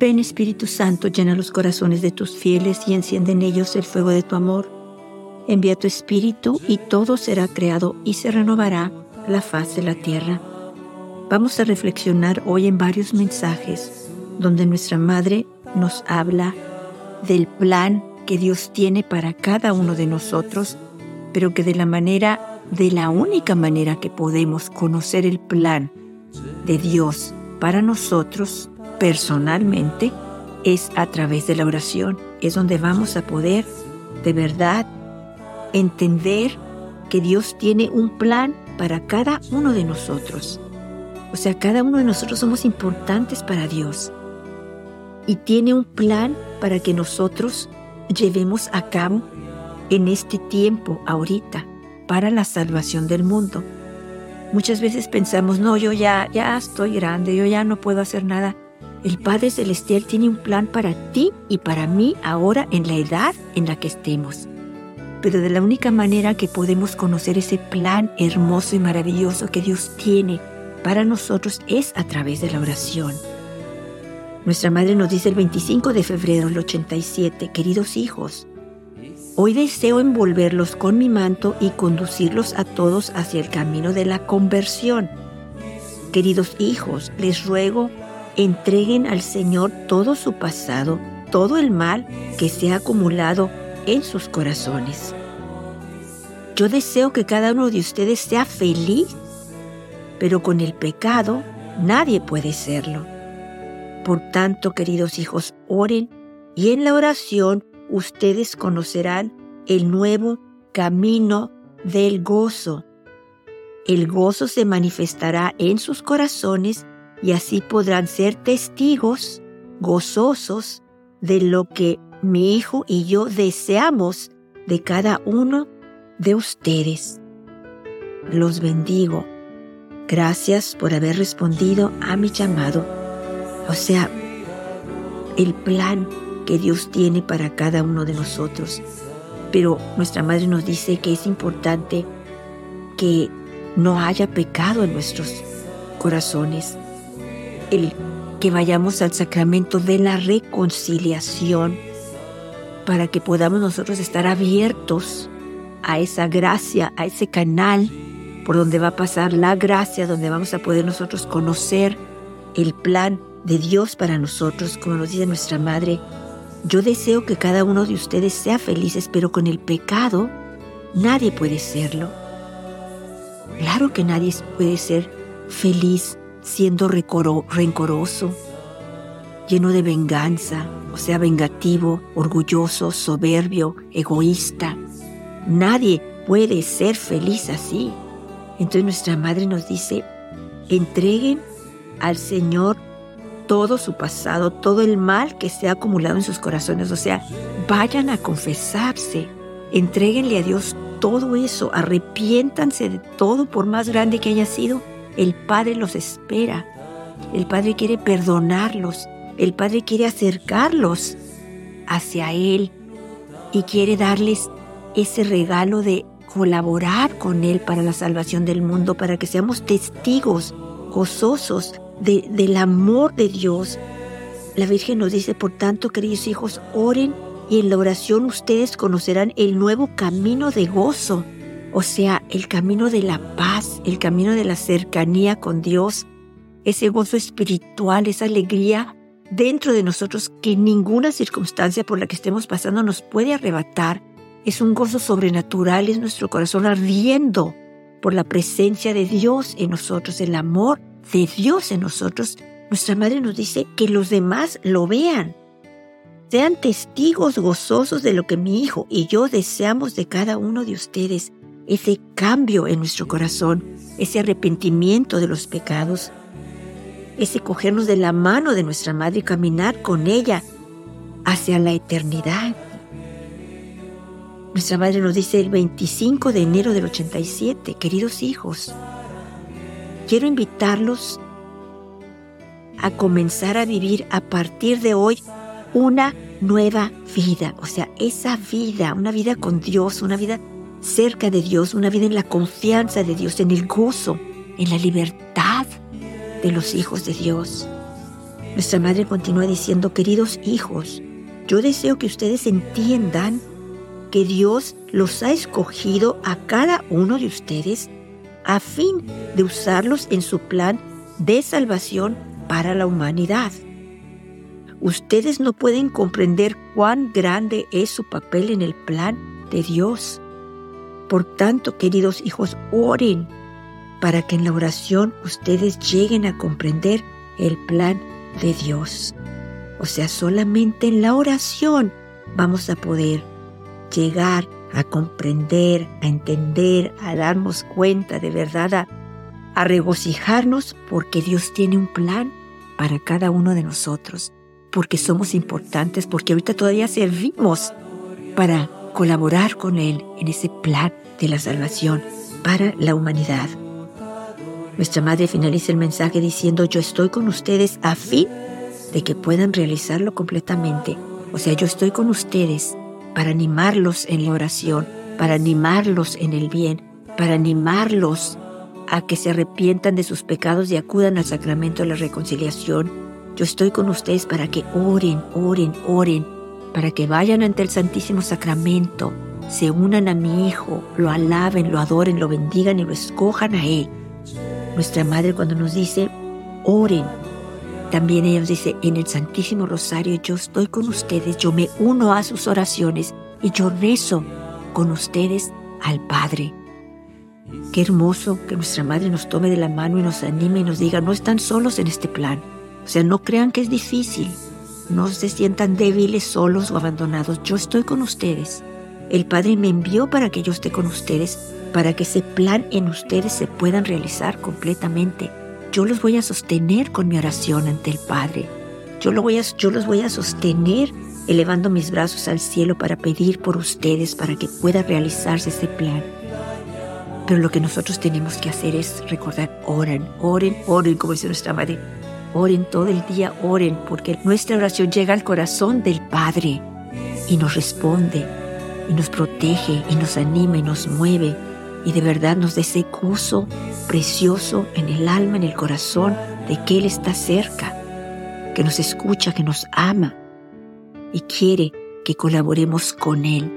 Ven Espíritu Santo, llena los corazones de tus fieles y enciende en ellos el fuego de tu amor. Envía tu Espíritu y todo será creado y se renovará la faz de la tierra. Vamos a reflexionar hoy en varios mensajes donde nuestra Madre nos habla del plan que Dios tiene para cada uno de nosotros, pero que de la manera, de la única manera que podemos conocer el plan de Dios para nosotros personalmente es a través de la oración. Es donde vamos a poder de verdad entender que Dios tiene un plan para cada uno de nosotros. O sea, cada uno de nosotros somos importantes para Dios. Y tiene un plan para que nosotros llevemos a cabo en este tiempo, ahorita, para la salvación del mundo. Muchas veces pensamos, no, yo ya, ya estoy grande, yo ya no puedo hacer nada. El Padre Celestial tiene un plan para ti y para mí ahora en la edad en la que estemos. Pero de la única manera que podemos conocer ese plan hermoso y maravilloso que Dios tiene para nosotros es a través de la oración. Nuestra madre nos dice el 25 de febrero del 87, queridos hijos, hoy deseo envolverlos con mi manto y conducirlos a todos hacia el camino de la conversión. Queridos hijos, les ruego entreguen al Señor todo su pasado, todo el mal que se ha acumulado en sus corazones. Yo deseo que cada uno de ustedes sea feliz, pero con el pecado nadie puede serlo. Por tanto, queridos hijos, oren y en la oración ustedes conocerán el nuevo camino del gozo. El gozo se manifestará en sus corazones y así podrán ser testigos gozosos de lo que mi hijo y yo deseamos de cada uno de ustedes. Los bendigo. Gracias por haber respondido a mi llamado. O sea, el plan que Dios tiene para cada uno de nosotros. Pero nuestra madre nos dice que es importante que no haya pecado en nuestros corazones el que vayamos al sacramento de la reconciliación para que podamos nosotros estar abiertos a esa gracia, a ese canal por donde va a pasar la gracia, donde vamos a poder nosotros conocer el plan de Dios para nosotros, como nos dice nuestra Madre. Yo deseo que cada uno de ustedes sea felices, pero con el pecado nadie puede serlo. Claro que nadie puede ser feliz siendo rencoroso, lleno de venganza, o sea, vengativo, orgulloso, soberbio, egoísta. Nadie puede ser feliz así. Entonces nuestra madre nos dice, entreguen al Señor todo su pasado, todo el mal que se ha acumulado en sus corazones. O sea, vayan a confesarse, entréguenle a Dios todo eso, arrepiéntanse de todo por más grande que haya sido el Padre los espera. El Padre quiere perdonarlos. El Padre quiere acercarlos hacia Él y quiere darles ese regalo de colaborar con Él para la salvación del mundo, para que seamos testigos gozosos del amor de Dios. La Virgen nos dice, por tanto, queridos hijos, oren y en la oración ustedes conocerán el nuevo camino de gozo o sea, el camino de la paz, el camino de la cercanía con Dios, ese gozo espiritual, esa alegría dentro de nosotros que ninguna circunstancia por la que estemos pasando nos puede arrebatar. Es un gozo sobrenatural, es nuestro corazón ardiendo por la presencia de Dios en nosotros, el amor de Dios en nosotros. Nuestra Madre nos dice que los demás lo vean. Sean testigos gozosos de lo que mi hijo y yo deseamos de cada uno de ustedes ese cambio en nuestro corazón, ese arrepentimiento de los pecados, ese cogernos de la mano de nuestra madre y caminar con ella hacia la eternidad. Nuestra madre nos dice el 25 de enero del 87, queridos hijos, quiero invitarlos a comenzar a vivir a partir de hoy una nueva vida, o sea, esa vida, una vida con Dios, una vida cerca de Dios, una vida en la confianza de Dios, en el gozo, en la libertad de los hijos de Dios. Nuestra madre continúa diciendo, queridos hijos, yo deseo que ustedes entiendan que Dios los ha escogido a cada uno de ustedes a fin de usarlos en su plan de salvación para la humanidad. Ustedes no pueden comprender cuán grande es su papel en el plan de Dios. Por tanto, queridos hijos, oren para que en la oración ustedes lleguen a comprender el plan de Dios. O sea, solamente en la oración vamos a poder llegar a comprender, a entender, a darnos cuenta de verdad, a, regocijarnos porque Dios tiene un plan para cada uno de nosotros porque somos importantes, porque ahorita todavía servimos para colaborar con Él en ese plan de la salvación para la humanidad. Nuestra madre finaliza el mensaje diciendo, yo estoy con ustedes a fin de que puedan realizarlo completamente. O sea, yo estoy con ustedes para animarlos en la oración, para animarlos en el bien, para animarlos a que se arrepientan de sus pecados y acudan al sacramento de la reconciliación yo estoy con ustedes para que oren, oren, oren, para que vayan ante el Santísimo Sacramento, se unan a mi Hijo, lo alaben, lo adoren, lo bendigan y lo escojan a Él. Nuestra Madre cuando nos dice, oren, también ella nos dice, en el Santísimo Rosario yo estoy con ustedes, yo me uno a sus oraciones y yo rezo con ustedes al Padre. Qué hermoso que nuestra Madre nos tome de la mano y nos anime y nos diga, no están solos en este plan o sea, no crean que es difícil. No se sientan débiles, solos o abandonados. Yo estoy con ustedes. El Padre me envió para que yo esté con ustedes, para que ese plan en ustedes se puedan realizar completamente. Yo los voy a sostener con mi oración ante el Padre. Yo, yo los voy a sostener elevando mis brazos al cielo para pedir por ustedes, para que pueda realizarse ese plan. Pero lo que nosotros tenemos que hacer es recordar, oren, oren, oren, como dice nuestra madre, Oren todo el día, oren, porque nuestra oración llega al corazón del Padre y nos responde, y nos protege, y nos anima, y nos mueve, y de verdad nos da ese gozo precioso en el alma, en el corazón, de que Él está cerca, que nos escucha, que nos ama, y quiere que colaboremos con Él.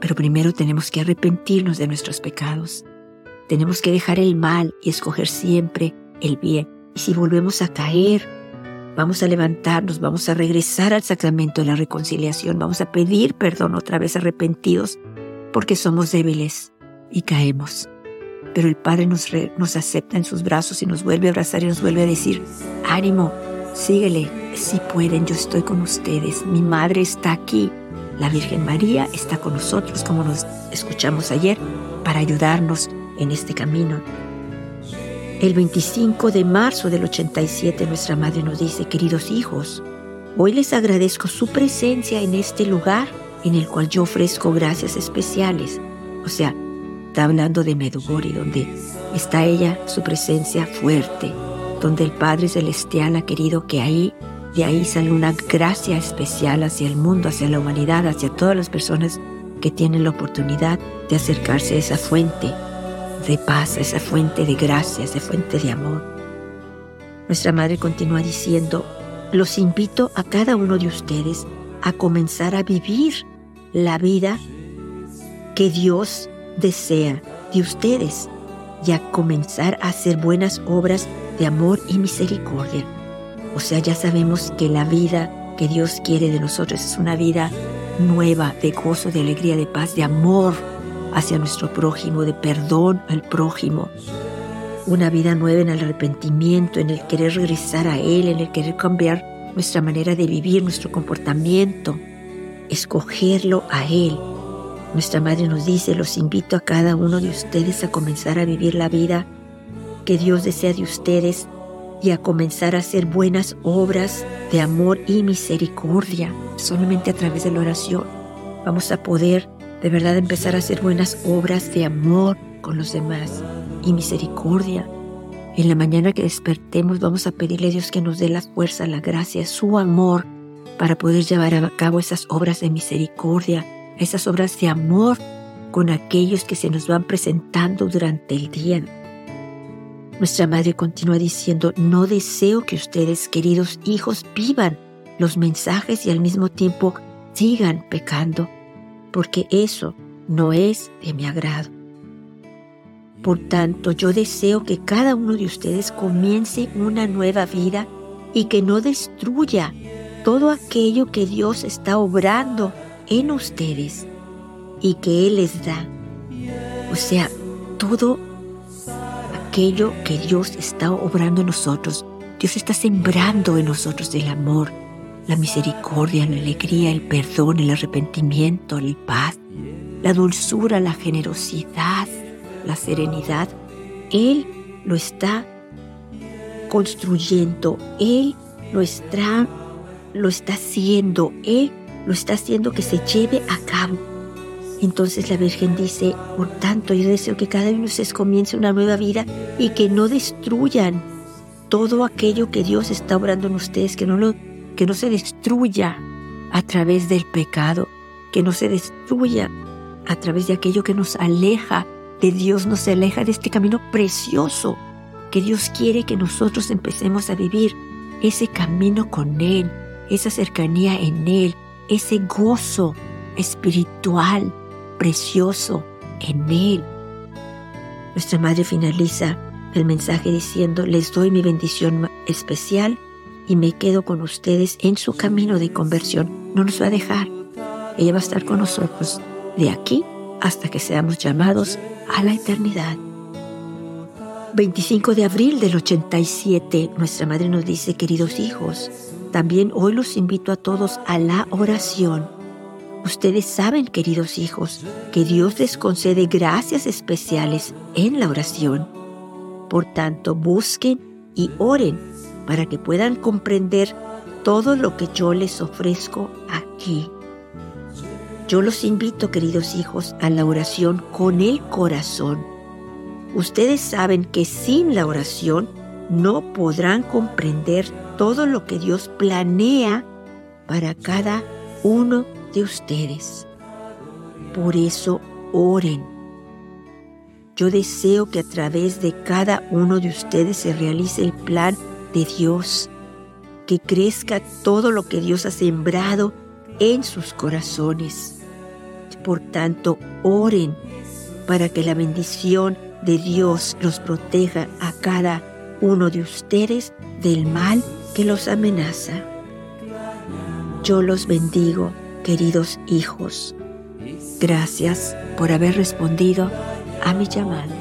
Pero primero tenemos que arrepentirnos de nuestros pecados. Tenemos que dejar el mal y escoger siempre el bien. Y si volvemos a caer, vamos a levantarnos, vamos a regresar al sacramento de la reconciliación, vamos a pedir perdón otra vez arrepentidos, porque somos débiles y caemos. Pero el Padre nos, nos acepta en sus brazos y nos vuelve a abrazar y nos vuelve a decir, ánimo, síguele, si pueden, yo estoy con ustedes, mi Madre está aquí, la Virgen María está con nosotros, como nos escuchamos ayer, para ayudarnos en este camino el 25 de marzo del 87 nuestra madre nos dice, queridos hijos, hoy les agradezco su presencia en este lugar en el cual yo ofrezco gracias especiales. O sea, está hablando de Medugori, donde está ella, su presencia fuerte, donde el Padre Celestial ha querido que ahí, de ahí salga una gracia especial hacia el mundo, hacia la humanidad, hacia todas las personas que tienen la oportunidad de acercarse a esa fuente de paz, esa fuente de gracia, esa fuente de amor. Nuestra Madre continúa diciendo, los invito a cada uno de ustedes a comenzar a vivir la vida que Dios desea de ustedes y a comenzar a hacer buenas obras de amor y misericordia. O sea, ya sabemos que la vida que Dios quiere de nosotros es una vida nueva, de gozo, de alegría, de paz, de amor, hacia nuestro prójimo, de perdón al prójimo. Una vida nueva en el arrepentimiento, en el querer regresar a Él, en el querer cambiar nuestra manera de vivir, nuestro comportamiento, escogerlo a Él. Nuestra Madre nos dice, los invito a cada uno de ustedes a comenzar a vivir la vida que Dios desea de ustedes y a comenzar a hacer buenas obras de amor y misericordia. Solamente a través de la oración vamos a poder de verdad empezar a hacer buenas obras de amor con los demás y misericordia. En la mañana que despertemos vamos a pedirle a Dios que nos dé la fuerza, la gracia, su amor para poder llevar a cabo esas obras de misericordia, esas obras de amor con aquellos que se nos van presentando durante el día. Nuestra madre continúa diciendo, no deseo que ustedes, queridos hijos, vivan los mensajes y al mismo tiempo sigan pecando, porque eso no es de mi agrado. Por tanto, yo deseo que cada uno de ustedes comience una nueva vida y que no destruya todo aquello que Dios está obrando en ustedes y que Él les da. O sea, todo aquello que Dios está obrando en nosotros. Dios está sembrando en nosotros el amor, la misericordia, la alegría, el perdón, el arrepentimiento, el paz, la dulzura, la generosidad, la serenidad. Él lo está construyendo, Él lo está, lo está haciendo, Él lo está haciendo que se lleve a cabo. Entonces la Virgen dice, por tanto yo deseo que cada uno de ustedes comience una nueva vida y que no destruyan todo aquello que Dios está obrando en ustedes, que no, lo, que no se destruya a través del pecado, que no se destruya a través de aquello que nos aleja de Dios, nos aleja de este camino precioso que Dios quiere que nosotros empecemos a vivir, ese camino con Él, esa cercanía en Él, ese gozo espiritual precioso en Él. Nuestra Madre finaliza el mensaje diciendo, les doy mi bendición especial y me quedo con ustedes en su camino de conversión. No nos va a dejar. Ella va a estar con nosotros de aquí hasta que seamos llamados a la eternidad. 25 de abril del 87, nuestra madre nos dice, queridos hijos, también hoy los invito a todos a la oración. Ustedes saben, queridos hijos, que Dios les concede gracias especiales en la oración. Por tanto, busquen y oren para que puedan comprender todo lo que yo les ofrezco aquí. Yo los invito, queridos hijos, a la oración con el corazón. Ustedes saben que sin la oración no podrán comprender todo lo que Dios planea para cada uno de ustedes. Por eso oren. Yo deseo que a través de cada uno de ustedes se realice el plan de Dios, que crezca todo lo que Dios ha sembrado en sus corazones. Por tanto, oren para que la bendición de Dios los proteja a cada uno de ustedes del mal que los amenaza. Yo los bendigo, queridos hijos. Gracias por haber respondido a mi llamada.